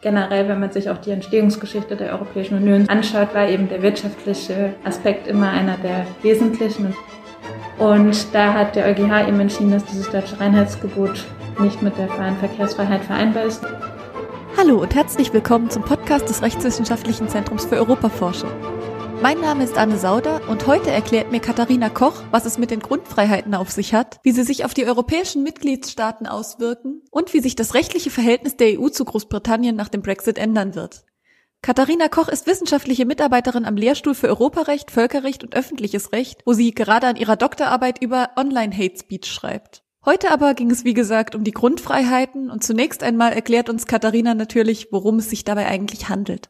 generell, wenn man sich auch die Entstehungsgeschichte der Europäischen Union anschaut, war eben der wirtschaftliche Aspekt immer einer der wesentlichen. Und da hat der EuGH eben entschieden, dass dieses deutsche Reinheitsgebot nicht mit der freien Verkehrsfreiheit vereinbar ist. Hallo und herzlich willkommen zum Podcast des Rechtswissenschaftlichen Zentrums für Europaforschung. Mein Name ist Anne Sauder und heute erklärt mir Katharina Koch, was es mit den Grundfreiheiten auf sich hat, wie sie sich auf die europäischen Mitgliedstaaten auswirken und wie sich das rechtliche Verhältnis der EU zu Großbritannien nach dem Brexit ändern wird. Katharina Koch ist wissenschaftliche Mitarbeiterin am Lehrstuhl für Europarecht, Völkerrecht und öffentliches Recht, wo sie gerade an ihrer Doktorarbeit über Online-Hate Speech schreibt. Heute aber ging es wie gesagt um die Grundfreiheiten und zunächst einmal erklärt uns Katharina natürlich, worum es sich dabei eigentlich handelt.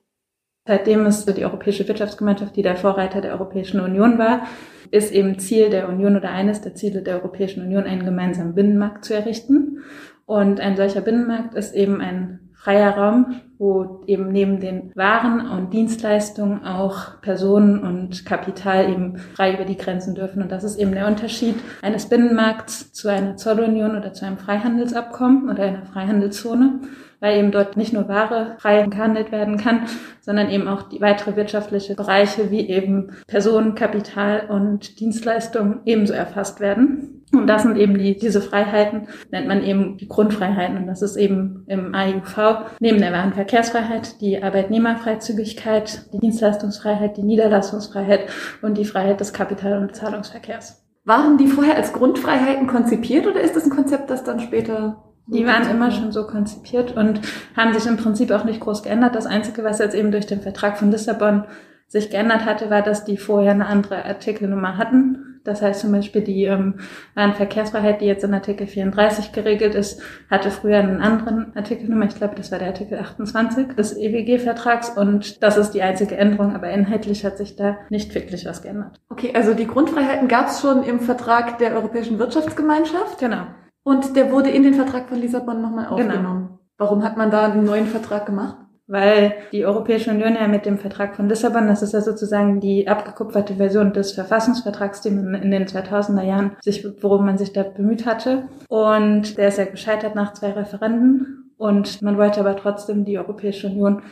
Seitdem es die Europäische Wirtschaftsgemeinschaft, die der Vorreiter der Europäischen Union war, ist eben Ziel der Union oder eines der Ziele der Europäischen Union, einen gemeinsamen Binnenmarkt zu errichten. Und ein solcher Binnenmarkt ist eben ein freier Raum, wo eben neben den Waren und Dienstleistungen auch Personen und Kapital eben frei über die Grenzen dürfen. Und das ist eben der Unterschied eines Binnenmarkts zu einer Zollunion oder zu einem Freihandelsabkommen oder einer Freihandelszone weil eben dort nicht nur Ware frei gehandelt werden kann, sondern eben auch die weitere wirtschaftliche Bereiche wie eben Personen, Kapital und Dienstleistungen ebenso erfasst werden. Und das sind eben die, diese Freiheiten, nennt man eben die Grundfreiheiten. Und das ist eben im AIUV neben der Warenverkehrsfreiheit die Arbeitnehmerfreizügigkeit, die Dienstleistungsfreiheit, die Niederlassungsfreiheit und die Freiheit des Kapital- und Zahlungsverkehrs. Waren die vorher als Grundfreiheiten konzipiert oder ist das ein Konzept, das dann später die waren immer schon so konzipiert und haben sich im Prinzip auch nicht groß geändert. Das Einzige, was jetzt eben durch den Vertrag von Lissabon sich geändert hatte, war, dass die vorher eine andere Artikelnummer hatten. Das heißt zum Beispiel die ähm, Verkehrsfreiheit, die jetzt in Artikel 34 geregelt ist, hatte früher einen anderen Artikelnummer. Ich glaube, das war der Artikel 28 des EWG-Vertrags und das ist die einzige Änderung, aber inhaltlich hat sich da nicht wirklich was geändert. Okay, also die Grundfreiheiten gab es schon im Vertrag der Europäischen Wirtschaftsgemeinschaft. Genau. Und der wurde in den Vertrag von Lissabon nochmal genau. aufgenommen. Genau. Warum hat man da einen neuen Vertrag gemacht? Weil die Europäische Union ja mit dem Vertrag von Lissabon, das ist ja sozusagen die abgekupferte Version des Verfassungsvertrags, den man in den 2000er Jahren sich, worum man sich da bemüht hatte. Und der ist ja gescheitert nach zwei Referenden. Und man wollte aber trotzdem die Europäische Union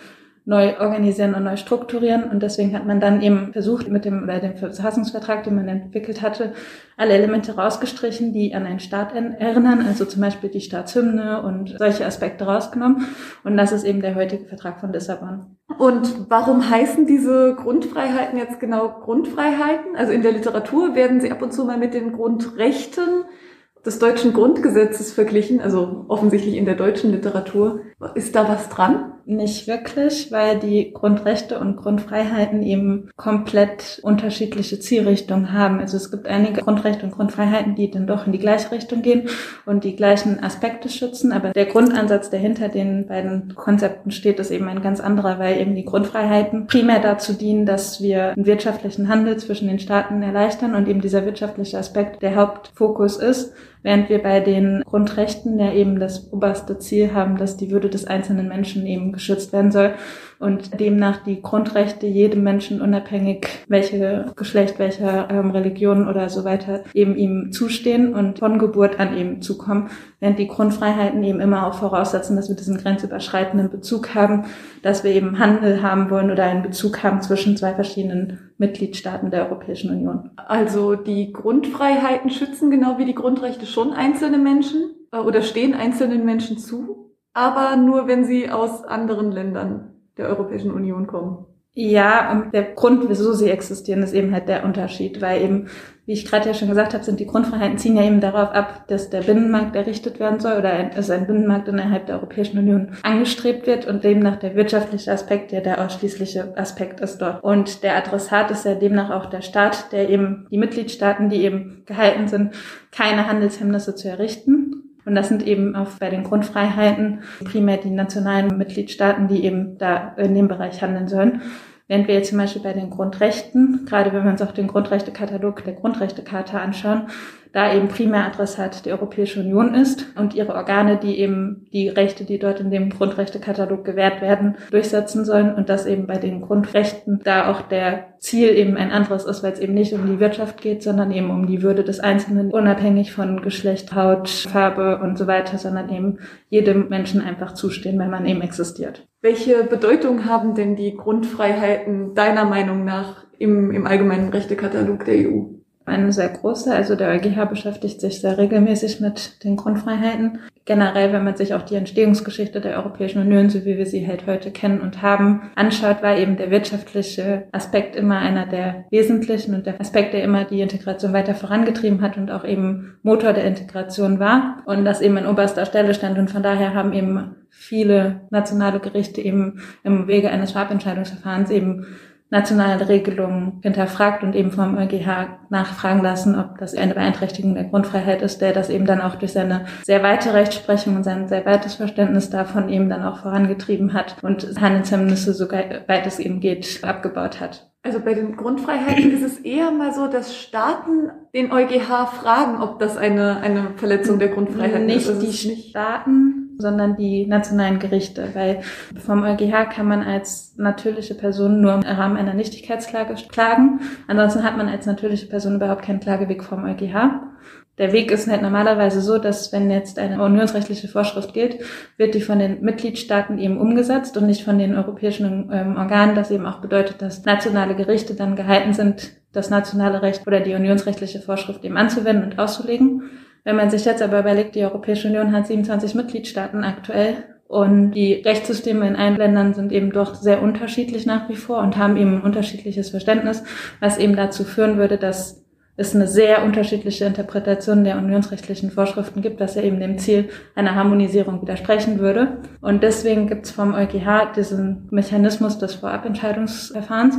neu organisieren und neu strukturieren. Und deswegen hat man dann eben versucht, mit dem, oder dem Verfassungsvertrag, den man entwickelt hatte, alle Elemente rausgestrichen, die an einen Staat erinnern, also zum Beispiel die Staatshymne und solche Aspekte rausgenommen. Und das ist eben der heutige Vertrag von Lissabon. Und warum heißen diese Grundfreiheiten jetzt genau Grundfreiheiten? Also in der Literatur werden sie ab und zu mal mit den Grundrechten des deutschen Grundgesetzes verglichen, also offensichtlich in der deutschen Literatur. Ist da was dran? Nicht wirklich, weil die Grundrechte und Grundfreiheiten eben komplett unterschiedliche Zielrichtungen haben. Also es gibt einige Grundrechte und Grundfreiheiten, die dann doch in die gleiche Richtung gehen und die gleichen Aspekte schützen. Aber der Grundansatz, der hinter den beiden Konzepten steht, ist eben ein ganz anderer, weil eben die Grundfreiheiten primär dazu dienen, dass wir einen wirtschaftlichen Handel zwischen den Staaten erleichtern und eben dieser wirtschaftliche Aspekt der Hauptfokus ist während wir bei den Grundrechten ja eben das oberste Ziel haben, dass die Würde des einzelnen Menschen eben geschützt werden soll und demnach die Grundrechte jedem Menschen unabhängig, welche Geschlecht, welcher ähm, Religion oder so weiter eben ihm zustehen und von Geburt an eben zukommen, während die Grundfreiheiten eben immer auch voraussetzen, dass wir diesen grenzüberschreitenden Bezug haben, dass wir eben Handel haben wollen oder einen Bezug haben zwischen zwei verschiedenen Mitgliedstaaten der Europäischen Union. Also die Grundfreiheiten schützen genau wie die Grundrechte schon einzelne Menschen äh, oder stehen einzelnen Menschen zu, aber nur wenn sie aus anderen Ländern der Europäischen Union kommen. Ja, und der Grund, wieso sie existieren, ist eben halt der Unterschied, weil eben, wie ich gerade ja schon gesagt habe, sind die Grundfreiheiten ziehen ja eben darauf ab, dass der Binnenmarkt errichtet werden soll oder ein, dass ein Binnenmarkt innerhalb der Europäischen Union angestrebt wird und demnach der wirtschaftliche Aspekt ja der ausschließliche Aspekt ist dort. Und der Adressat ist ja demnach auch der Staat, der eben die Mitgliedstaaten, die eben gehalten sind, keine Handelshemmnisse zu errichten und das sind eben auch bei den Grundfreiheiten primär die nationalen Mitgliedstaaten, die eben da in dem Bereich handeln sollen. Während wir jetzt zum Beispiel bei den Grundrechten, gerade wenn wir uns auch den Grundrechtekatalog der Grundrechtecharta anschauen, da eben primär Adressat die Europäische Union ist und ihre Organe, die eben die Rechte, die dort in dem Grundrechtekatalog gewährt werden, durchsetzen sollen und dass eben bei den Grundrechten da auch der Ziel eben ein anderes ist, weil es eben nicht um die Wirtschaft geht, sondern eben um die Würde des Einzelnen, unabhängig von Geschlecht, Haut, Farbe und so weiter, sondern eben jedem Menschen einfach zustehen, wenn man eben existiert. Welche Bedeutung haben denn die Grundfreiheiten deiner Meinung nach im, im allgemeinen Rechtekatalog der EU? Eine sehr große. Also der EuGH beschäftigt sich sehr regelmäßig mit den Grundfreiheiten. Generell, wenn man sich auch die Entstehungsgeschichte der Europäischen Union, so wie wir sie halt heute kennen und haben, anschaut, war eben der wirtschaftliche Aspekt immer einer der wesentlichen und der Aspekt, der immer die Integration weiter vorangetrieben hat und auch eben Motor der Integration war und das eben in oberster Stelle stand. Und von daher haben eben viele nationale Gerichte eben im Wege eines Schwabentscheidungsverfahrens eben nationale Regelungen hinterfragt und eben vom EuGH nachfragen lassen, ob das eine Beeinträchtigung der Grundfreiheit ist, der das eben dann auch durch seine sehr weite Rechtsprechung und sein sehr weites Verständnis davon eben dann auch vorangetrieben hat und Handelshemmnisse, sogar weit es eben geht, abgebaut hat. Also bei den Grundfreiheiten ist es eher mal so, dass Staaten den EuGH fragen, ob das eine, eine Verletzung der Grundfreiheit nicht ist. Also die nicht Staaten, sondern die nationalen Gerichte, weil vom EuGH kann man als natürliche Person nur im Rahmen einer Nichtigkeitsklage klagen. Ansonsten hat man als natürliche Person überhaupt keinen Klageweg vom EuGH. Der Weg ist halt normalerweise so, dass wenn jetzt eine unionsrechtliche Vorschrift gilt, wird die von den Mitgliedstaaten eben umgesetzt und nicht von den europäischen ähm, Organen. Das eben auch bedeutet, dass nationale Gerichte dann gehalten sind, das nationale Recht oder die unionsrechtliche Vorschrift eben anzuwenden und auszulegen. Wenn man sich jetzt aber überlegt, die Europäische Union hat 27 Mitgliedstaaten aktuell und die Rechtssysteme in allen Ländern sind eben doch sehr unterschiedlich nach wie vor und haben eben ein unterschiedliches Verständnis, was eben dazu führen würde, dass es eine sehr unterschiedliche Interpretation der unionsrechtlichen Vorschriften gibt, was ja eben dem Ziel einer Harmonisierung widersprechen würde. Und deswegen gibt es vom EuGH diesen Mechanismus des Vorabentscheidungsverfahrens.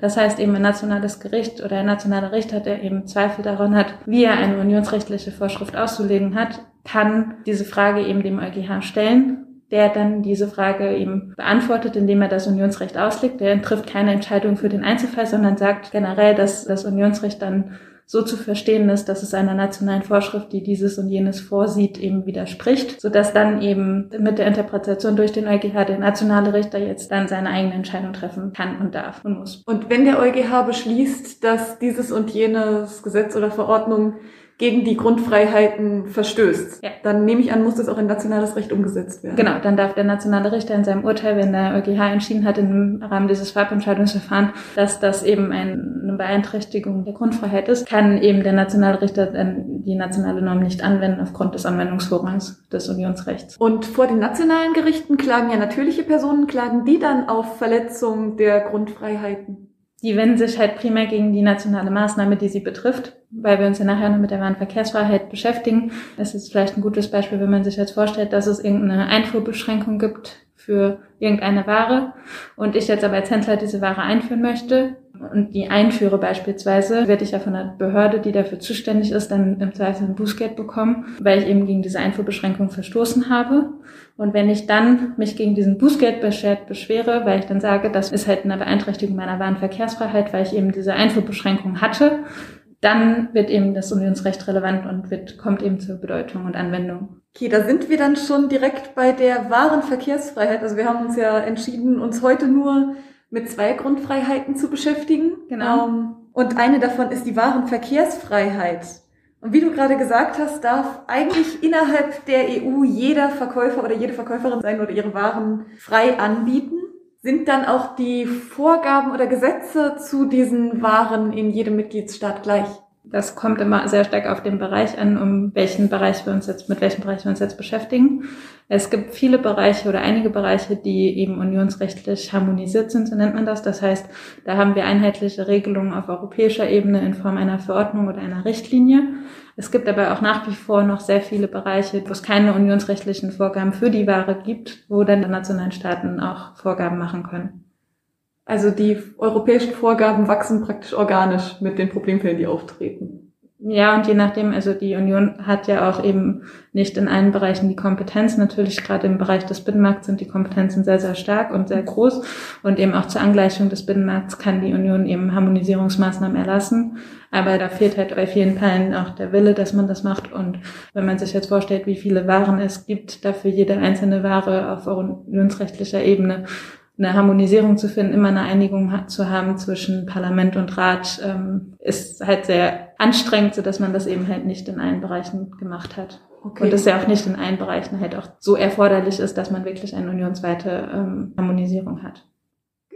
Das heißt eben ein nationales Gericht oder ein nationaler Richter, der eben Zweifel daran hat, wie er eine unionsrechtliche Vorschrift auszulegen hat, kann diese Frage eben dem EuGH stellen der dann diese Frage eben beantwortet, indem er das Unionsrecht auslegt. Der trifft keine Entscheidung für den Einzelfall, sondern sagt generell, dass das Unionsrecht dann so zu verstehen ist, dass es einer nationalen Vorschrift, die dieses und jenes vorsieht, eben widerspricht, sodass dann eben mit der Interpretation durch den EuGH der nationale Richter jetzt dann seine eigene Entscheidung treffen kann und darf und muss. Und wenn der EuGH beschließt, dass dieses und jenes Gesetz oder Verordnung gegen die Grundfreiheiten verstößt, ja. dann nehme ich an, muss das auch in nationales Recht umgesetzt werden. Genau, dann darf der nationale Richter in seinem Urteil, wenn der EuGH entschieden hat im Rahmen dieses Farbentscheidungsverfahrens, dass das eben eine Beeinträchtigung der Grundfreiheit ist, kann eben der nationale Richter dann die nationale Norm nicht anwenden aufgrund des Anwendungsvorrangs des Unionsrechts. Und vor den nationalen Gerichten klagen ja natürliche Personen, klagen die dann auf Verletzung der Grundfreiheiten? Die wenden sich halt primär gegen die nationale Maßnahme, die sie betrifft, weil wir uns ja nachher noch mit der Warenverkehrsfreiheit beschäftigen. Das ist vielleicht ein gutes Beispiel, wenn man sich jetzt vorstellt, dass es irgendeine Einfuhrbeschränkung gibt für irgendeine Ware und ich jetzt aber als Händler diese Ware einführen möchte und die einführe beispielsweise, werde ich ja von der Behörde, die dafür zuständig ist, dann im Zweifel ein Bußgeld bekommen, weil ich eben gegen diese Einfuhrbeschränkung verstoßen habe. Und wenn ich dann mich gegen diesen Bußgeldbeschwert beschwere, weil ich dann sage, das ist halt eine Beeinträchtigung meiner Warenverkehrsfreiheit, weil ich eben diese Einfuhrbeschränkung hatte, dann wird eben das Unionsrecht relevant und wird, kommt eben zur Bedeutung und Anwendung. Okay, da sind wir dann schon direkt bei der wahren Verkehrsfreiheit. Also wir haben uns ja entschieden, uns heute nur mit zwei Grundfreiheiten zu beschäftigen. Genau. Ähm, und eine davon ist die wahren Verkehrsfreiheit. Und wie du gerade gesagt hast, darf eigentlich innerhalb der EU jeder Verkäufer oder jede Verkäuferin sein oder ihre Waren frei anbieten. Sind dann auch die Vorgaben oder Gesetze zu diesen Waren in jedem Mitgliedsstaat gleich? Das kommt immer sehr stark auf den Bereich an, um welchen Bereich wir uns jetzt, mit welchem Bereich wir uns jetzt beschäftigen. Es gibt viele Bereiche oder einige Bereiche, die eben unionsrechtlich harmonisiert sind, so nennt man das. Das heißt, da haben wir einheitliche Regelungen auf europäischer Ebene in Form einer Verordnung oder einer Richtlinie. Es gibt aber auch nach wie vor noch sehr viele Bereiche, wo es keine unionsrechtlichen Vorgaben für die Ware gibt, wo dann die nationalen Staaten auch Vorgaben machen können. Also die europäischen Vorgaben wachsen praktisch organisch mit den Problemfällen, die auftreten. Ja, und je nachdem, also die Union hat ja auch eben nicht in allen Bereichen die Kompetenz. Natürlich gerade im Bereich des Binnenmarkts sind die Kompetenzen sehr, sehr stark und sehr groß. Und eben auch zur Angleichung des Binnenmarkts kann die Union eben Harmonisierungsmaßnahmen erlassen. Aber da fehlt halt bei vielen Teilen auch der Wille, dass man das macht. Und wenn man sich jetzt vorstellt, wie viele Waren es gibt, dafür jede einzelne Ware auf unionsrechtlicher Ebene eine Harmonisierung zu finden, immer eine Einigung zu haben zwischen Parlament und Rat, ähm, ist halt sehr anstrengend, so dass man das eben halt nicht in allen Bereichen gemacht hat. Okay. Und es ja auch nicht in allen Bereichen halt auch so erforderlich ist, dass man wirklich eine unionsweite ähm, Harmonisierung hat.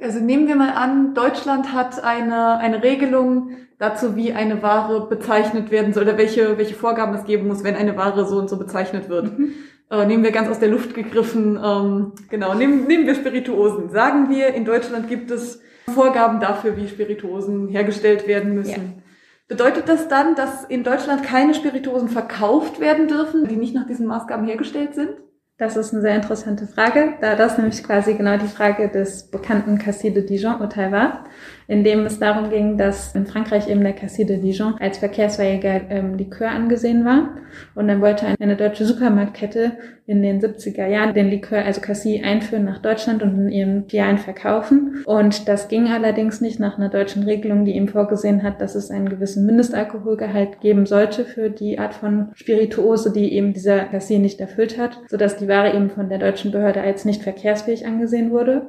Also nehmen wir mal an, Deutschland hat eine, eine Regelung dazu, wie eine Ware bezeichnet werden soll oder welche, welche Vorgaben es geben muss, wenn eine Ware so und so bezeichnet wird. Mhm. Äh, nehmen wir ganz aus der Luft gegriffen, ähm, genau, nehmen, nehmen wir Spirituosen. Sagen wir, in Deutschland gibt es Vorgaben dafür, wie Spirituosen hergestellt werden müssen. Ja. Bedeutet das dann, dass in Deutschland keine Spirituosen verkauft werden dürfen, die nicht nach diesen Maßgaben hergestellt sind? Das ist eine sehr interessante Frage, da das nämlich quasi genau die Frage des bekannten Cassis de Dijon-Urteil war in dem es darum ging, dass in Frankreich eben der Cassis de Dijon als verkehrsfähiger ähm, Likör angesehen war. Und dann wollte eine deutsche Supermarktkette in den 70er Jahren den Likör, also Cassis, einführen nach Deutschland und in ihren Filialen verkaufen. Und das ging allerdings nicht nach einer deutschen Regelung, die eben vorgesehen hat, dass es einen gewissen Mindestalkoholgehalt geben sollte für die Art von Spirituose, die eben dieser Cassis nicht erfüllt hat, sodass die Ware eben von der deutschen Behörde als nicht verkehrsfähig angesehen wurde.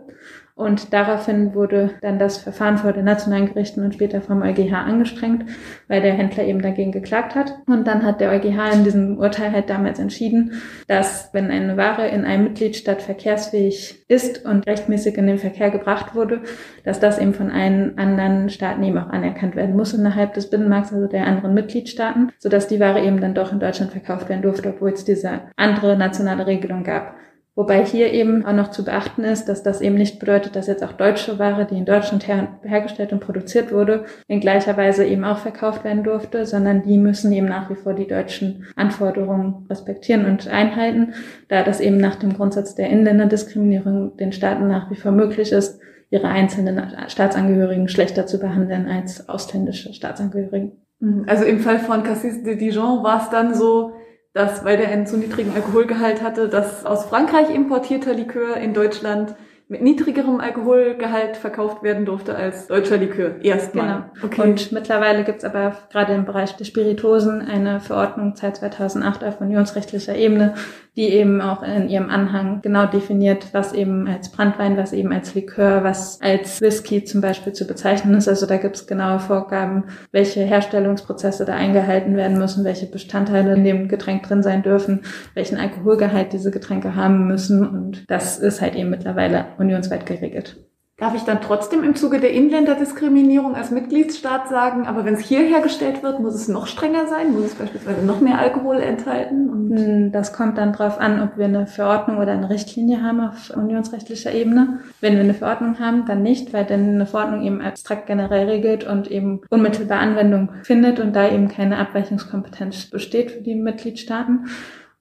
Und daraufhin wurde dann das Verfahren vor den nationalen Gerichten und später vom EuGH angestrengt, weil der Händler eben dagegen geklagt hat. Und dann hat der EuGH in diesem Urteil halt damals entschieden, dass wenn eine Ware in einem Mitgliedstaat verkehrsfähig ist und rechtmäßig in den Verkehr gebracht wurde, dass das eben von allen anderen Staaten eben auch anerkannt werden muss innerhalb des Binnenmarkts, also der anderen Mitgliedstaaten, sodass die Ware eben dann doch in Deutschland verkauft werden durfte, obwohl es diese andere nationale Regelung gab. Wobei hier eben auch noch zu beachten ist, dass das eben nicht bedeutet, dass jetzt auch deutsche Ware, die in Deutschland her hergestellt und produziert wurde, in gleicher Weise eben auch verkauft werden durfte, sondern die müssen eben nach wie vor die deutschen Anforderungen respektieren und einhalten, da das eben nach dem Grundsatz der Inländerdiskriminierung den Staaten nach wie vor möglich ist, ihre einzelnen Staatsangehörigen schlechter zu behandeln als ausländische Staatsangehörigen. Also im Fall von Cassis de Dijon war es dann so, dass, weil der einen zu niedrigen Alkoholgehalt hatte, dass aus Frankreich importierter Likör in Deutschland mit niedrigerem Alkoholgehalt verkauft werden durfte als deutscher Likör. Erstmal. Genau. Okay. Und mittlerweile gibt's aber gerade im Bereich der Spiritosen eine Verordnung seit 2008 auf unionsrechtlicher Ebene, die eben auch in ihrem Anhang genau definiert, was eben als Brandwein, was eben als Likör, was als Whisky zum Beispiel zu bezeichnen ist. Also da gibt's genaue Vorgaben, welche Herstellungsprozesse da eingehalten werden müssen, welche Bestandteile in dem Getränk drin sein dürfen, welchen Alkoholgehalt diese Getränke haben müssen. Und das ist halt eben mittlerweile unionsweit geregelt. Darf ich dann trotzdem im Zuge der Inländerdiskriminierung als Mitgliedsstaat sagen, aber wenn es hier hergestellt wird, muss es noch strenger sein? Muss es beispielsweise noch mehr Alkohol enthalten? Hm, das kommt dann darauf an, ob wir eine Verordnung oder eine Richtlinie haben auf unionsrechtlicher Ebene. Wenn wir eine Verordnung haben, dann nicht, weil dann eine Verordnung eben abstrakt generell regelt und eben unmittelbar Anwendung findet und da eben keine Abweichungskompetenz besteht für die Mitgliedstaaten.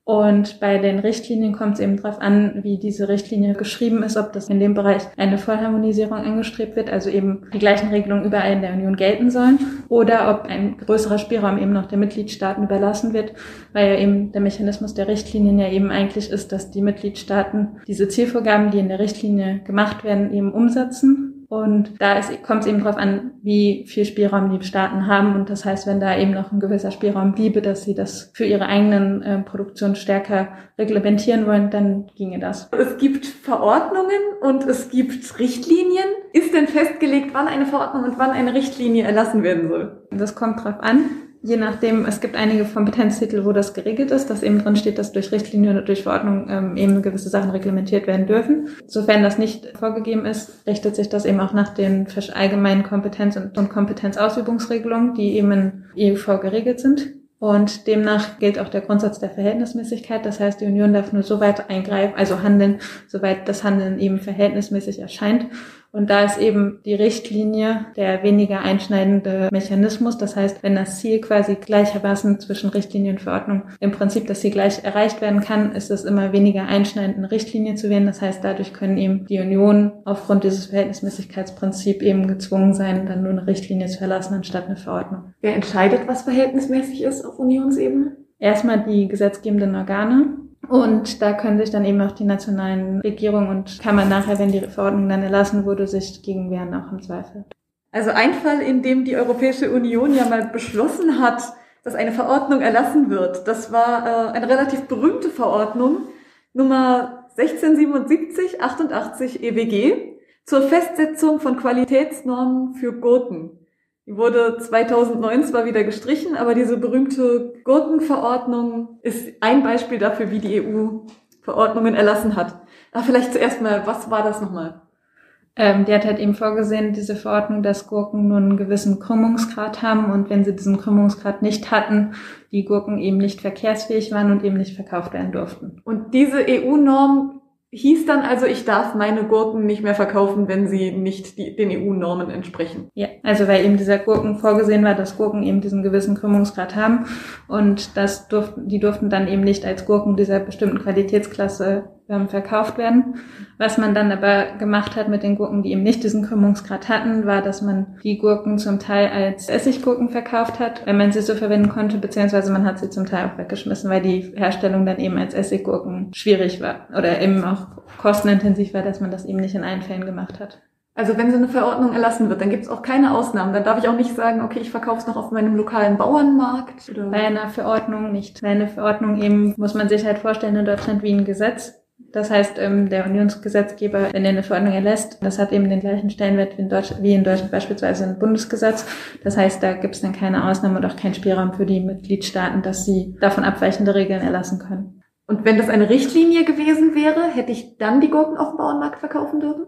Und bei den Richtlinien kommt es eben darauf an, wie diese Richtlinie geschrieben ist, ob das in dem Bereich eine Vollharmonisierung angestrebt wird, also eben die gleichen Regelungen überall in der Union gelten sollen, oder ob ein größerer Spielraum eben noch der Mitgliedstaaten überlassen wird, weil ja eben der Mechanismus der Richtlinien ja eben eigentlich ist, dass die Mitgliedstaaten diese Zielvorgaben, die in der Richtlinie gemacht werden, eben umsetzen und da kommt es eben darauf an, wie viel Spielraum die Staaten haben. Und das heißt, wenn da eben noch ein gewisser Spielraum bliebe, dass sie das für ihre eigenen äh, Produktionen stärker reglementieren wollen, dann ginge das. Es gibt Verordnungen und es gibt Richtlinien. Ist denn festgelegt, wann eine Verordnung und wann eine Richtlinie erlassen werden soll? Das kommt drauf an. Je nachdem, es gibt einige Kompetenztitel, wo das geregelt ist, dass eben drin steht, dass durch Richtlinie oder durch Verordnung ähm, eben gewisse Sachen reglementiert werden dürfen. Sofern das nicht vorgegeben ist, richtet sich das eben auch nach den allgemeinen Kompetenz- und, und Kompetenzausübungsregelungen, die eben in EUV geregelt sind. Und demnach gilt auch der Grundsatz der Verhältnismäßigkeit. Das heißt, die Union darf nur so weit eingreifen, also handeln, soweit das Handeln eben verhältnismäßig erscheint Und da ist eben die Richtlinie der weniger einschneidende Mechanismus. Das heißt, wenn das Ziel quasi gleichermaßen zwischen Richtlinie und Verordnung im Prinzip das Ziel gleich erreicht werden kann, ist es immer weniger einschneidend, eine Richtlinie zu wählen. Das heißt, dadurch können eben die Union aufgrund dieses Verhältnismäßigkeitsprinzips eben gezwungen sein, dann nur eine Richtlinie zu verlassen anstatt eine Verordnung. Wer entscheidet, was verhältnismäßig ist auf Unionsebene? Erstmal die gesetzgebenden Organe. Und da können sich dann eben auch die nationalen Regierungen und kann man nachher, wenn die Verordnung dann erlassen wurde, sich gegen wehren, auch im Zweifel. Also ein Fall, in dem die Europäische Union ja mal beschlossen hat, dass eine Verordnung erlassen wird, das war äh, eine relativ berühmte Verordnung, Nummer 1677 88 EWG, zur Festsetzung von Qualitätsnormen für Gurken. Die wurde 2009 zwar wieder gestrichen, aber diese berühmte Gurkenverordnung ist ein Beispiel dafür, wie die EU Verordnungen erlassen hat. Aber vielleicht zuerst mal, was war das nochmal? Ähm, die hat halt eben vorgesehen, diese Verordnung, dass Gurken nur einen gewissen Krümmungsgrad haben und wenn sie diesen Krümmungsgrad nicht hatten, die Gurken eben nicht verkehrsfähig waren und eben nicht verkauft werden durften. Und diese EU-Norm hieß dann also, ich darf meine Gurken nicht mehr verkaufen, wenn sie nicht die, den EU-Normen entsprechen. Ja, also weil eben dieser Gurken vorgesehen war, dass Gurken eben diesen gewissen Krümmungsgrad haben und das durften, die durften dann eben nicht als Gurken dieser bestimmten Qualitätsklasse ähm, verkauft werden. Was man dann aber gemacht hat mit den Gurken, die eben nicht diesen Krümmungsgrad hatten, war, dass man die Gurken zum Teil als Essiggurken verkauft hat, wenn man sie so verwenden konnte, beziehungsweise man hat sie zum Teil auch weggeschmissen, weil die Herstellung dann eben als Essiggurken schwierig war oder eben auch kostenintensiv war, dass man das eben nicht in allen Fällen gemacht hat. Also wenn so eine Verordnung erlassen wird, dann gibt es auch keine Ausnahmen. Dann darf ich auch nicht sagen, okay, ich verkaufe es noch auf meinem lokalen Bauernmarkt. Oder? Bei einer Verordnung nicht. Bei einer Verordnung eben muss man sich halt vorstellen in Deutschland wie ein Gesetz. Das heißt, ähm, der Unionsgesetzgeber, wenn er eine Verordnung erlässt, das hat eben den gleichen Stellenwert wie in, Deutschland, wie in Deutschland beispielsweise ein Bundesgesetz. Das heißt, da gibt es dann keine Ausnahme und auch keinen Spielraum für die Mitgliedstaaten, dass sie davon abweichende Regeln erlassen können. Und wenn das eine Richtlinie gewesen wäre, hätte ich dann die Gurken auf dem Bauernmarkt verkaufen dürfen?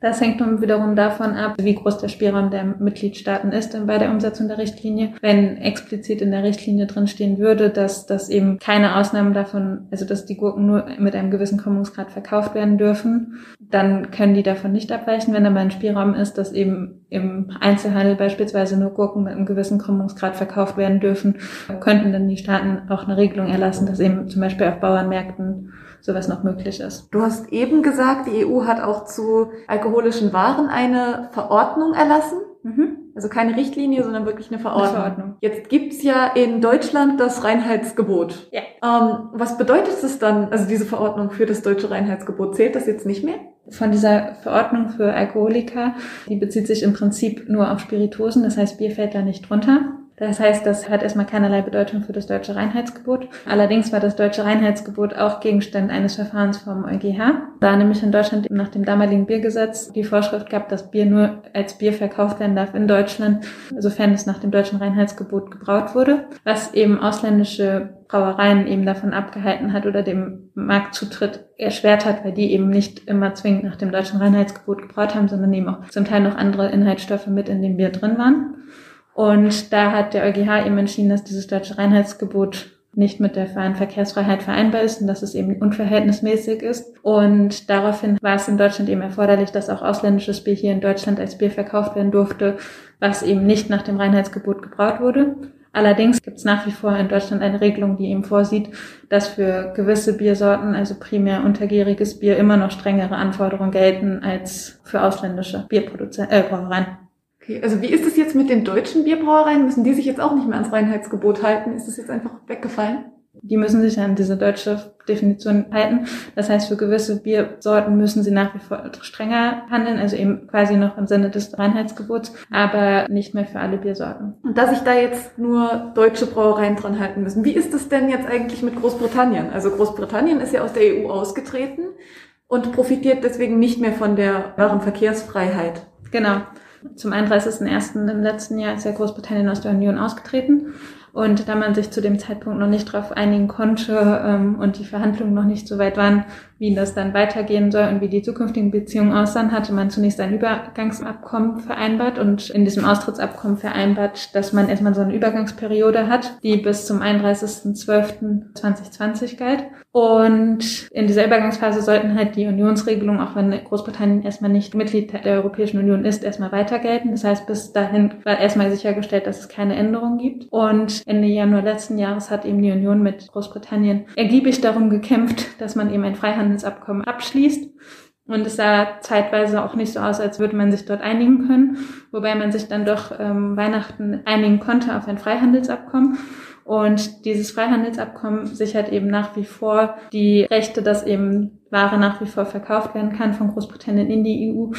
Das hängt nun wiederum davon ab, wie groß der Spielraum der Mitgliedstaaten ist bei der Umsetzung der Richtlinie. Wenn explizit in der Richtlinie drinstehen würde, dass das eben keine Ausnahmen davon, also dass die Gurken nur mit einem gewissen Kommungsgrad verkauft werden dürfen, dann können die davon nicht abweichen. Wenn aber ein Spielraum ist, dass eben im Einzelhandel beispielsweise nur Gurken mit einem gewissen Krümmungsgrad verkauft werden dürfen, könnten dann die Staaten auch eine Regelung erlassen, dass eben zum Beispiel auf Bauernmärkten sowas noch möglich ist. Du hast eben gesagt, die EU hat auch zu alkoholischen Waren eine Verordnung erlassen. Mhm. Also keine Richtlinie, sondern wirklich eine Verordnung. Eine Verordnung. Jetzt gibt's ja in Deutschland das Reinheitsgebot. Ja. Ähm, was bedeutet es dann, also diese Verordnung für das deutsche Reinheitsgebot? Zählt das jetzt nicht mehr? Von dieser Verordnung für Alkoholiker, die bezieht sich im Prinzip nur auf Spiritosen, das heißt Bier fällt da nicht drunter. Das heißt, das hat erstmal keinerlei Bedeutung für das deutsche Reinheitsgebot. Allerdings war das deutsche Reinheitsgebot auch Gegenstand eines Verfahrens vom EuGH, da nämlich in Deutschland nach dem damaligen Biergesetz die Vorschrift gab, dass Bier nur als Bier verkauft werden darf in Deutschland, sofern es nach dem deutschen Reinheitsgebot gebraut wurde, was eben ausländische Brauereien eben davon abgehalten hat oder dem Marktzutritt erschwert hat, weil die eben nicht immer zwingend nach dem deutschen Reinheitsgebot gebraut haben, sondern eben auch zum Teil noch andere Inhaltsstoffe mit in dem Bier drin waren. Und da hat der EuGH eben entschieden, dass dieses deutsche Reinheitsgebot nicht mit der freien Verkehrsfreiheit vereinbar ist und dass es eben unverhältnismäßig ist. Und daraufhin war es in Deutschland eben erforderlich, dass auch ausländisches Bier hier in Deutschland als Bier verkauft werden durfte, was eben nicht nach dem Reinheitsgebot gebraut wurde. Allerdings gibt es nach wie vor in Deutschland eine Regelung, die eben vorsieht, dass für gewisse Biersorten, also primär untergäriges Bier, immer noch strengere Anforderungen gelten als für ausländische Bierproduzenten, äh, Brauereien. Okay, also wie ist es jetzt mit den deutschen Bierbrauereien? Müssen die sich jetzt auch nicht mehr ans Reinheitsgebot halten? Ist das jetzt einfach weggefallen? Die müssen sich an diese deutsche Definition halten. Das heißt, für gewisse Biersorten müssen sie nach wie vor strenger handeln, also eben quasi noch im Sinne des Reinheitsgebots, aber nicht mehr für alle Biersorten. Und dass sich da jetzt nur deutsche Brauereien dran halten müssen. Wie ist es denn jetzt eigentlich mit Großbritannien? Also Großbritannien ist ja aus der EU ausgetreten und profitiert deswegen nicht mehr von der wahren Verkehrsfreiheit. Genau. Zum 31.01. im letzten Jahr ist ja Großbritannien aus der Union ausgetreten. Und da man sich zu dem Zeitpunkt noch nicht darauf einigen konnte ähm, und die Verhandlungen noch nicht so weit waren, wie das dann weitergehen soll und wie die zukünftigen Beziehungen aussahen, hatte man zunächst ein Übergangsabkommen vereinbart und in diesem Austrittsabkommen vereinbart, dass man erstmal so eine Übergangsperiode hat, die bis zum 31.12.2020 galt. Und in dieser Übergangsphase sollten halt die Unionsregelungen, auch wenn Großbritannien erstmal nicht Mitglied der Europäischen Union ist, erstmal weiter gelten. Das heißt, bis dahin war erstmal sichergestellt, dass es keine Änderungen gibt. Und Ende Januar letzten Jahres hat eben die Union mit Großbritannien ergiebig darum gekämpft, dass man eben ein Freihandelsabkommen abschließt. Und es sah zeitweise auch nicht so aus, als würde man sich dort einigen können, wobei man sich dann doch ähm, Weihnachten einigen konnte auf ein Freihandelsabkommen. Und dieses Freihandelsabkommen sichert eben nach wie vor die Rechte, dass eben Ware nach wie vor verkauft werden kann von Großbritannien in die EU.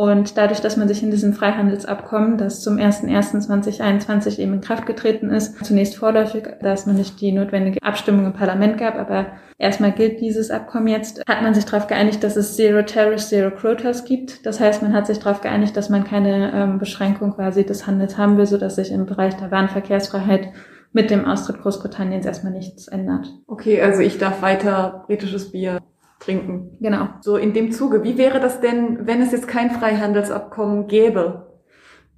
Und dadurch, dass man sich in diesem Freihandelsabkommen, das zum 01.01.2021 eben in Kraft getreten ist, zunächst vorläufig, da es noch nicht die notwendige Abstimmung im Parlament gab, aber erstmal gilt dieses Abkommen jetzt, hat man sich darauf geeinigt, dass es Zero Tariffs, Zero Quotas gibt. Das heißt, man hat sich darauf geeinigt, dass man keine ähm, Beschränkung quasi des Handels haben will, sodass sich im Bereich der Warenverkehrsfreiheit mit dem Austritt Großbritanniens erstmal nichts ändert. Okay, also ich darf weiter britisches Bier trinken. Genau. So in dem Zuge. Wie wäre das denn, wenn es jetzt kein Freihandelsabkommen gäbe?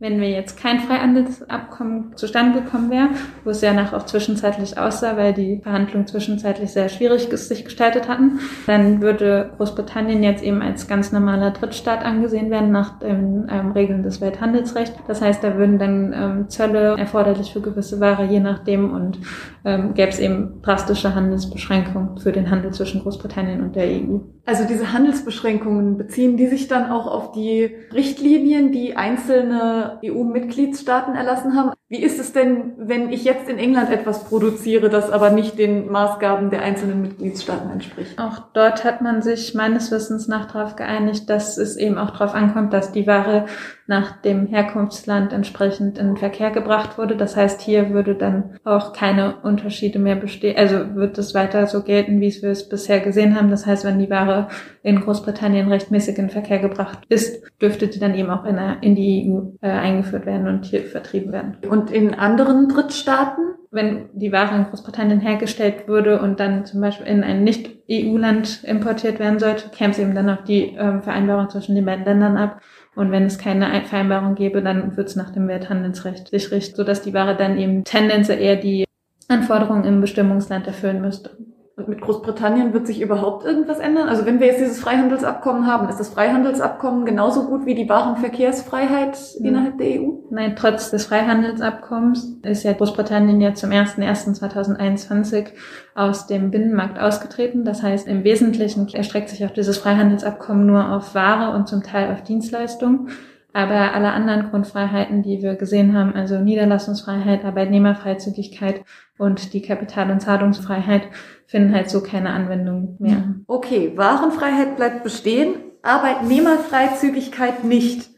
Wenn wir jetzt kein Freihandelsabkommen zustande gekommen wäre, wo es ja nach auch zwischenzeitlich aussah, weil die Verhandlungen zwischenzeitlich sehr schwierig sich gestaltet hatten, dann würde Großbritannien jetzt eben als ganz normaler Drittstaat angesehen werden nach den ähm, Regeln des Welthandelsrechts. Das heißt, da würden dann ähm, Zölle erforderlich für gewisse Ware je nachdem und ähm, gäbe es eben drastische Handelsbeschränkungen für den Handel zwischen Großbritannien und der EU. Also diese Handelsbeschränkungen beziehen die sich dann auch auf die Richtlinien, die einzelne EU-Mitgliedstaaten erlassen haben? Wie ist es denn, wenn ich jetzt in England etwas produziere, das aber nicht den Maßgaben der einzelnen Mitgliedstaaten entspricht? Auch dort hat man sich meines Wissens nach darauf geeinigt, dass es eben auch darauf ankommt, dass die Ware nach dem Herkunftsland entsprechend in den Verkehr gebracht wurde. Das heißt, hier würde dann auch keine Unterschiede mehr bestehen. Also wird es weiter so gelten, wie wir es bisher gesehen haben. Das heißt, wenn die Ware in Großbritannien rechtmäßig in den Verkehr gebracht ist, dürfte die dann eben auch in, in die EU äh, eingeführt werden und hier vertrieben werden. Und in anderen Drittstaaten? Wenn die Ware in Großbritannien hergestellt würde und dann zum Beispiel in ein Nicht-EU-Land importiert werden sollte, käme es eben dann auf die äh, Vereinbarung zwischen den beiden Ländern ab. Und wenn es keine Vereinbarung gäbe, dann wird es nach dem Welthandelsrecht sich richten, sodass die Ware dann eben tendenziell eher die Anforderungen im Bestimmungsland erfüllen müsste. Und mit Großbritannien wird sich überhaupt irgendwas ändern? Also wenn wir jetzt dieses Freihandelsabkommen haben, ist das Freihandelsabkommen genauso gut wie die Warenverkehrsfreiheit mhm. innerhalb der EU? Nein, trotz des Freihandelsabkommens ist ja Großbritannien ja zum 01.01.2021 aus dem Binnenmarkt ausgetreten. Das heißt, im Wesentlichen erstreckt sich auch dieses Freihandelsabkommen nur auf Ware und zum Teil auf Dienstleistungen. Aber alle anderen Grundfreiheiten, die wir gesehen haben, also Niederlassungsfreiheit, Arbeitnehmerfreizügigkeit und die Kapital- und Zahlungsfreiheit, finden halt so keine Anwendung mehr. Okay, Warenfreiheit bleibt bestehen, Arbeitnehmerfreizügigkeit nicht.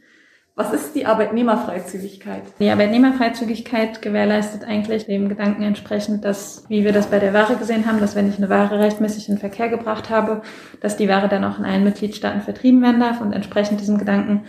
Was ist die Arbeitnehmerfreizügigkeit? Die Arbeitnehmerfreizügigkeit gewährleistet eigentlich dem Gedanken entsprechend, dass, wie wir das bei der Ware gesehen haben, dass wenn ich eine Ware rechtmäßig in den Verkehr gebracht habe, dass die Ware dann auch in allen Mitgliedstaaten vertrieben werden darf und entsprechend diesem Gedanken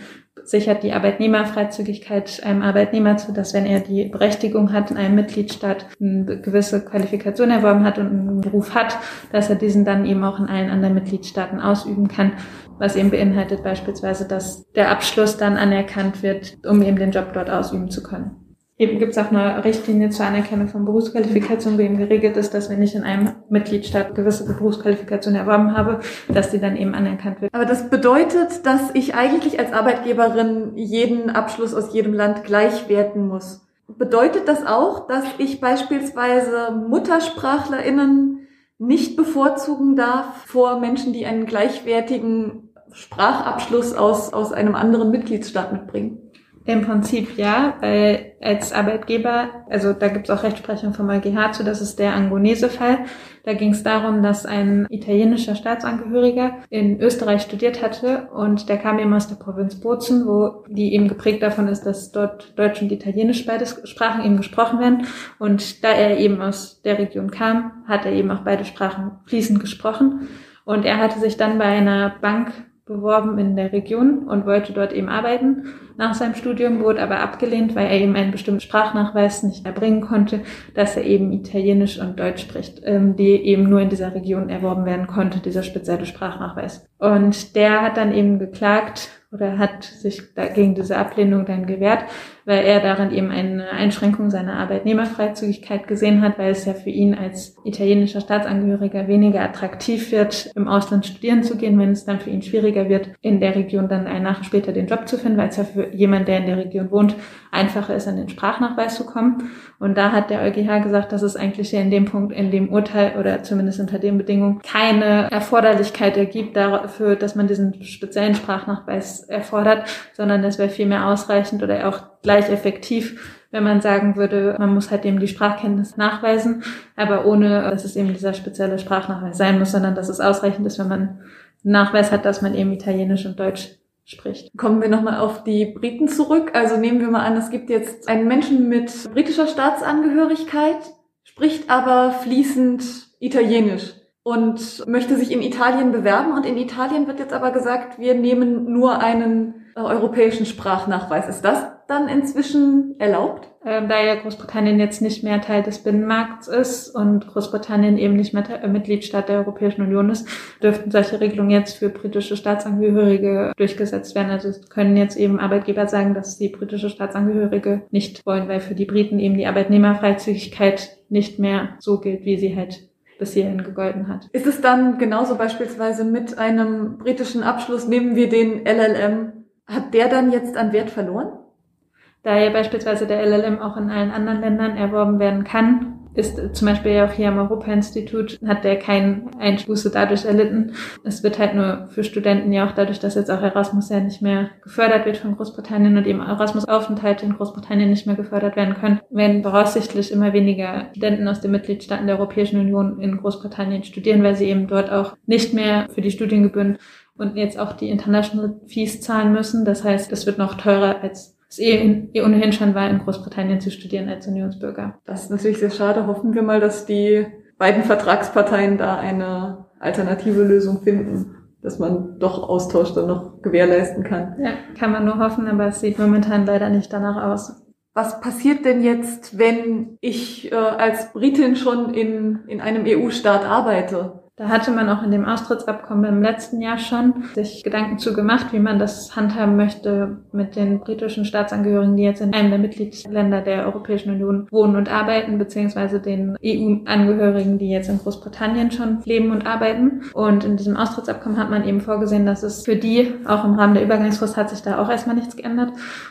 sichert die Arbeitnehmerfreizügigkeit einem Arbeitnehmer zu, dass wenn er die Berechtigung hat, in einem Mitgliedstaat eine gewisse Qualifikation erworben hat und einen Beruf hat, dass er diesen dann eben auch in allen anderen Mitgliedstaaten ausüben kann, was eben beinhaltet beispielsweise, dass der Abschluss dann anerkannt wird, um eben den Job dort ausüben zu können. Eben gibt es auch eine Richtlinie zur Anerkennung von Berufsqualifikation, wo eben geregelt ist, dass wenn ich in einem Mitgliedstaat gewisse Berufsqualifikation erworben habe, dass die dann eben anerkannt wird. Aber das bedeutet, dass ich eigentlich als Arbeitgeberin jeden Abschluss aus jedem Land gleich werten muss. Bedeutet das auch, dass ich beispielsweise MuttersprachlerInnen nicht bevorzugen darf vor Menschen, die einen gleichwertigen Sprachabschluss aus, aus einem anderen Mitgliedsstaat mitbringen? Im Prinzip ja, weil als Arbeitgeber, also da gibt es auch Rechtsprechung vom EuGH zu, das ist der Angonese-Fall. Da ging es darum, dass ein italienischer Staatsangehöriger in Österreich studiert hatte und der kam eben aus der Provinz Bozen, wo die eben geprägt davon ist, dass dort Deutsch und Italienisch beide Sprachen eben gesprochen werden. Und da er eben aus der Region kam, hat er eben auch beide Sprachen fließend gesprochen. Und er hatte sich dann bei einer Bank beworben in der Region und wollte dort eben arbeiten nach seinem Studium, wurde aber abgelehnt, weil er eben einen bestimmten Sprachnachweis nicht erbringen konnte, dass er eben Italienisch und Deutsch spricht, ähm, die eben nur in dieser Region erworben werden konnte, dieser spezielle Sprachnachweis. Und der hat dann eben geklagt oder hat sich dagegen diese Ablehnung dann gewehrt, weil er darin eben eine Einschränkung seiner Arbeitnehmerfreizügigkeit gesehen hat, weil es ja für ihn als italienischer Staatsangehöriger weniger attraktiv wird, im Ausland studieren zu gehen, wenn es dann für ihn schwieriger wird, in der Region dann ein Jahr später den Job zu finden, weil es ja für jemand, der in der Region wohnt, einfacher ist, an den Sprachnachweis zu kommen. Und da hat der EuGH gesagt, dass es eigentlich ja in dem Punkt, in dem Urteil oder zumindest unter den Bedingungen keine Erforderlichkeit ergibt dafür, dass man diesen speziellen Sprachnachweis erfordert, sondern es wäre vielmehr ausreichend oder auch gleich effektiv, wenn man sagen würde, man muss halt eben die Sprachkenntnis nachweisen, aber ohne, dass es eben dieser spezielle Sprachnachweis sein muss, sondern dass es ausreichend ist, wenn man Nachweis hat, dass man eben Italienisch und Deutsch spricht. Kommen wir nochmal auf die Briten zurück. Also nehmen wir mal an, es gibt jetzt einen Menschen mit britischer Staatsangehörigkeit, spricht aber fließend Italienisch und möchte sich in Italien bewerben. Und in Italien wird jetzt aber gesagt, wir nehmen nur einen äh, europäischen Sprachnachweis. Ist das dann inzwischen erlaubt? Ähm, da ja Großbritannien jetzt nicht mehr Teil des Binnenmarkts ist und Großbritannien eben nicht mehr äh, Mitgliedstaat der Europäischen Union ist, dürften solche Regelungen jetzt für britische Staatsangehörige durchgesetzt werden. Also es können jetzt eben Arbeitgeber sagen, dass die britische Staatsangehörige nicht wollen, weil für die Briten eben die Arbeitnehmerfreizügigkeit nicht mehr so gilt, wie sie halt bis hierhin gegolten hat. Ist es dann genauso beispielsweise mit einem britischen Abschluss, nehmen wir den LLM, hat der dann jetzt an Wert verloren? Da ja beispielsweise der LLM auch in allen anderen Ländern erworben werden kann, ist zum Beispiel ja auch hier am Europa-Institut, hat der keinen Einbuße dadurch erlitten. Es wird halt nur für Studenten ja auch dadurch, dass jetzt auch Erasmus ja nicht mehr gefördert wird von Großbritannien und eben Erasmus-Aufenthalte in Großbritannien nicht mehr gefördert werden können, werden voraussichtlich immer weniger Studenten aus den Mitgliedstaaten der Europäischen Union in Großbritannien studieren, weil sie eben dort auch nicht mehr für die Studiengebühren und jetzt auch die International Fees zahlen müssen. Das heißt, es wird noch teurer als es eh, eh ohnehin schon war, in Großbritannien zu studieren als Unionsbürger. Das ist natürlich sehr schade. Hoffen wir mal, dass die beiden Vertragsparteien da eine alternative Lösung finden, dass man doch Austausch dann noch gewährleisten kann. Ja, kann man nur hoffen, aber es sieht momentan leider nicht danach aus. Was passiert denn jetzt, wenn ich äh, als Britin schon in, in einem EU-Staat arbeite? Da hatte man auch in dem Austrittsabkommen im letzten Jahr schon sich Gedanken zu gemacht, wie man das handhaben möchte mit den britischen Staatsangehörigen, die jetzt in einem der Mitgliedsländer der Europäischen Union wohnen und arbeiten, beziehungsweise den EU-Angehörigen, die jetzt in Großbritannien schon leben und arbeiten. Und in diesem Austrittsabkommen hat man eben vorgesehen, dass es für die, auch im Rahmen der Übergangsfrist, hat sich da auch erstmal nichts geändert.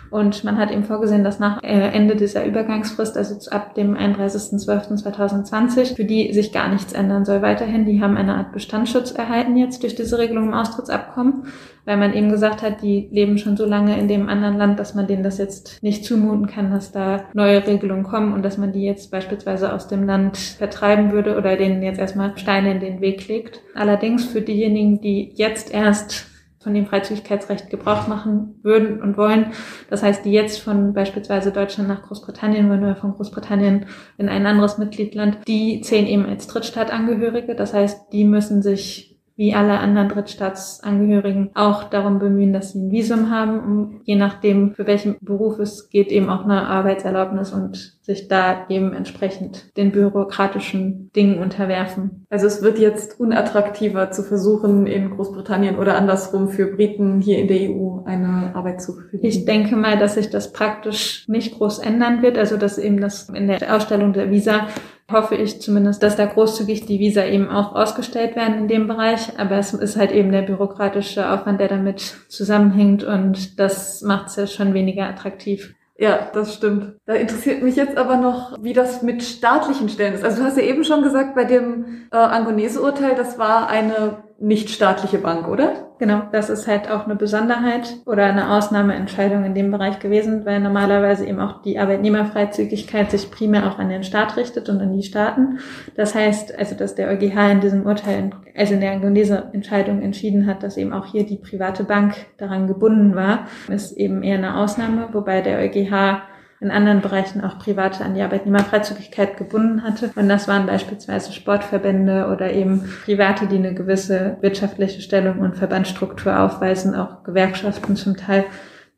Und man hat eben vorgesehen, dass nach äh, Ende dieser Übergangsfrist, also ab dem 31.12.2020, für die sich gar nichts ändern soll weiterhin. Die haben haben eine Art Bestandsschutz erhalten jetzt durch diese Regelung im Austrittsabkommen, weil man eben gesagt hat, die leben schon so lange in dem anderen Land, dass man denen das jetzt nicht zumuten kann, dass da neue Regelungen kommen und dass man die jetzt beispielsweise aus dem Land vertreiben würde oder denen jetzt erstmal Steine in den Weg legt. Allerdings für diejenigen, die jetzt erst von dem Freizügigkeitsrecht Gebrauch machen würden und wollen. Das heißt, die jetzt von beispielsweise Deutschland nach Großbritannien wollen oder von Großbritannien in ein anderes Mitgliedland, die zählen eben als Drittstaatangehörige. Das heißt, die müssen sich wie alle anderen Drittstaatsangehörigen auch darum bemühen, dass sie ein Visum haben, um je nachdem, für welchen Beruf es geht, eben auch eine Arbeitserlaubnis und sich da eben entsprechend den bürokratischen Dingen unterwerfen. Also es wird jetzt unattraktiver zu versuchen, in Großbritannien oder andersrum für Briten hier in der EU eine Arbeit zu finden. Ich denke mal, dass sich das praktisch nicht groß ändern wird, also dass eben das in der Ausstellung der Visa hoffe ich zumindest, dass da großzügig die Visa eben auch ausgestellt werden in dem Bereich. Aber es ist halt eben der bürokratische Aufwand, der damit zusammenhängt und das macht es ja schon weniger attraktiv. Ja, das stimmt. Da interessiert mich jetzt aber noch, wie das mit staatlichen Stellen ist. Also du hast ja eben schon gesagt, bei dem äh, Angonese-Urteil, das war eine nichtstaatliche Bank, oder? Genau, das ist halt auch eine Besonderheit oder eine Ausnahmeentscheidung in dem Bereich gewesen, weil normalerweise eben auch die Arbeitnehmerfreizügigkeit sich primär auch an den Staat richtet und an die Staaten. Das heißt, also dass der EuGH in diesem Urteil, also in der Angonese-Entscheidung entschieden hat, dass eben auch hier die private Bank daran gebunden war, ist eben eher eine Ausnahme, wobei der EuGH in anderen Bereichen auch Private an die Arbeitnehmerfreizügigkeit gebunden hatte. Und das waren beispielsweise Sportverbände oder eben Private, die eine gewisse wirtschaftliche Stellung und Verbandsstruktur aufweisen, auch Gewerkschaften zum Teil,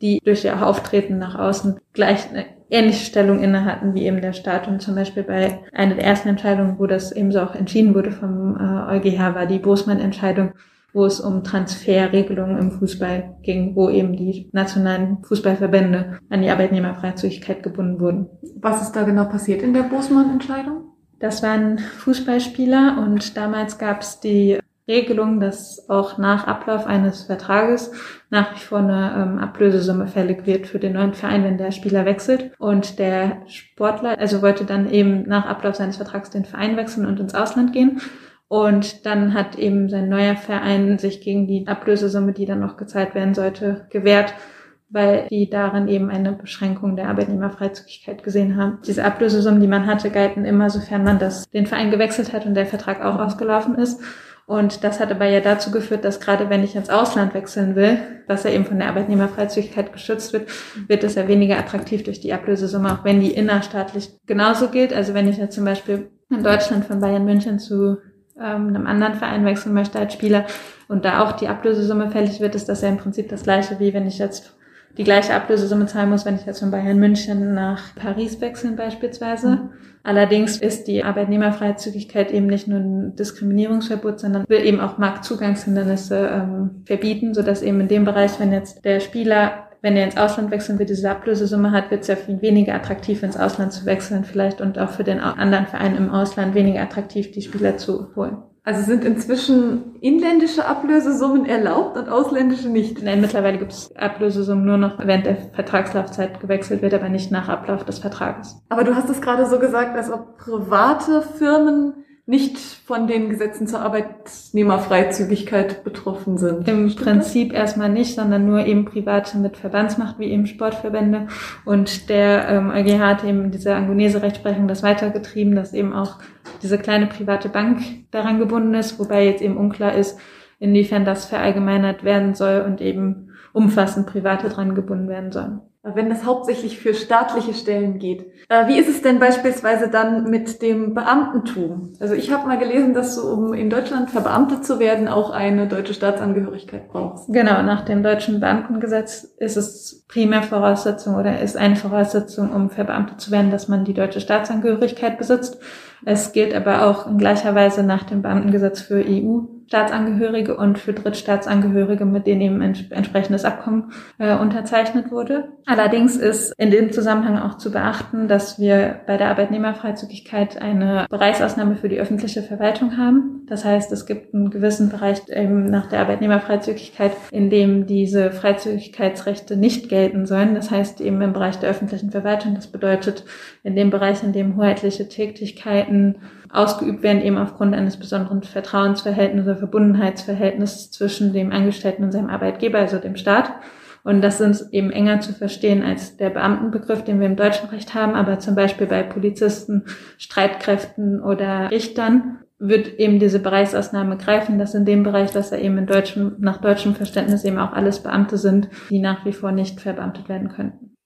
die durch ihr Auftreten nach außen gleich eine ähnliche Stellung inne hatten wie eben der Staat. Und zum Beispiel bei einer der ersten Entscheidungen, wo das eben so auch entschieden wurde vom äh, EuGH, war die Bosman-Entscheidung, wo es um Transferregelungen im Fußball ging, wo eben die nationalen Fußballverbände an die Arbeitnehmerfreizügigkeit gebunden wurden. Was ist da genau passiert in der Bosman-Entscheidung? Das waren Fußballspieler und damals gab es die Regelung, dass auch nach Ablauf eines Vertrages nach wie vor eine ähm, Ablösesumme fällig wird für den neuen Verein, wenn der Spieler wechselt. Und der Sportler, also wollte dann eben nach Ablauf seines Vertrags den Verein wechseln und ins Ausland gehen. Und dann hat eben sein neuer Verein sich gegen die Ablösesumme, die dann noch gezahlt werden sollte, gewehrt, weil die darin eben eine Beschränkung der Arbeitnehmerfreizügigkeit gesehen haben. Diese Ablösesummen, die man hatte, galten immer, sofern man das den Verein gewechselt hat und der Vertrag auch ausgelaufen ist. Und das hat aber ja dazu geführt, dass gerade wenn ich ins Ausland wechseln will, was ja eben von der Arbeitnehmerfreizügigkeit geschützt wird, wird es ja weniger attraktiv durch die Ablösesumme, auch wenn die innerstaatlich genauso gilt. Also wenn ich ja zum Beispiel in Deutschland von Bayern München zu ähm, einem anderen Verein wechseln möchte als Spieler und da auch die Ablösesumme fällig wird, ist das ja im Prinzip das gleiche, wie wenn ich jetzt die gleiche Ablösesumme zahlen muss, wenn ich jetzt von Bayern München nach Paris wechseln beispielsweise. Mhm. Allerdings ist die Arbeitnehmerfreizügigkeit eben nicht nur ein Diskriminierungsverbot, sondern will eben auch Marktzugangshindernisse ähm, verbieten, sodass eben in dem Bereich, wenn jetzt der Spieler wenn er ins Ausland wechseln will, diese Ablösesumme hat, wird es ja ihn weniger attraktiv, ins Ausland zu wechseln vielleicht und auch für den anderen Verein im Ausland weniger attraktiv, die Spieler zu holen. Also sind inzwischen inländische Ablösesummen erlaubt und ausländische nicht? Nein, mittlerweile gibt es Ablösesummen nur noch während der Vertragslaufzeit gewechselt wird, aber nicht nach Ablauf des Vertrages. Aber du hast es gerade so gesagt, als ob private Firmen nicht von den Gesetzen zur Arbeitnehmerfreizügigkeit betroffen sind. Im Prinzip das? erstmal nicht, sondern nur eben Private mit Verbandsmacht, wie eben Sportverbände. Und der ähm, EuGH hat eben diese Angonese-Rechtsprechung das weitergetrieben, dass eben auch diese kleine private Bank daran gebunden ist, wobei jetzt eben unklar ist, inwiefern das verallgemeinert werden soll und eben umfassend Private dran gebunden werden sollen wenn es hauptsächlich für staatliche Stellen geht. Äh, wie ist es denn beispielsweise dann mit dem Beamtentum? Also ich habe mal gelesen, dass du, um in Deutschland verbeamtet zu werden, auch eine deutsche Staatsangehörigkeit brauchst. Genau, nach dem deutschen Beamtengesetz ist es primär Voraussetzung oder ist eine Voraussetzung, um verbeamtet zu werden, dass man die deutsche Staatsangehörigkeit besitzt. Es gilt aber auch in gleicher Weise nach dem Beamtengesetz für EU Staatsangehörige und für Drittstaatsangehörige, mit denen eben ein entsprechendes Abkommen äh, unterzeichnet wurde. Allerdings ist in dem Zusammenhang auch zu beachten, dass wir bei der Arbeitnehmerfreizügigkeit eine Bereichsausnahme für die öffentliche Verwaltung haben. Das heißt, es gibt einen gewissen Bereich eben nach der Arbeitnehmerfreizügigkeit, in dem diese Freizügigkeitsrechte nicht gelten sollen. Das heißt eben im Bereich der öffentlichen Verwaltung. Das bedeutet in dem Bereich, in dem hoheitliche Tätigkeiten ausgeübt werden, eben aufgrund eines besonderen Vertrauensverhältnisses oder Verbundenheitsverhältnisses zwischen dem Angestellten und seinem Arbeitgeber, also dem Staat. Und das sind eben enger zu verstehen als der Beamtenbegriff, den wir im deutschen Recht haben, aber zum Beispiel bei Polizisten, Streitkräften oder Richtern wird eben diese Bereichsausnahme greifen, dass in dem Bereich, dass er eben in deutschem, nach deutschem Verständnis eben auch alles Beamte sind, die nach wie vor nicht verbeamtet werden könnten.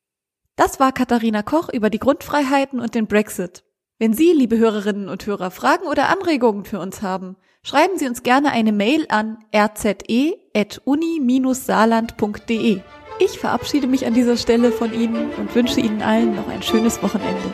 Das war Katharina Koch über die Grundfreiheiten und den Brexit. Wenn Sie, liebe Hörerinnen und Hörer, Fragen oder Anregungen für uns haben, schreiben Sie uns gerne eine Mail an rze.uni-saarland.de. Ich verabschiede mich an dieser Stelle von Ihnen und wünsche Ihnen allen noch ein schönes Wochenende.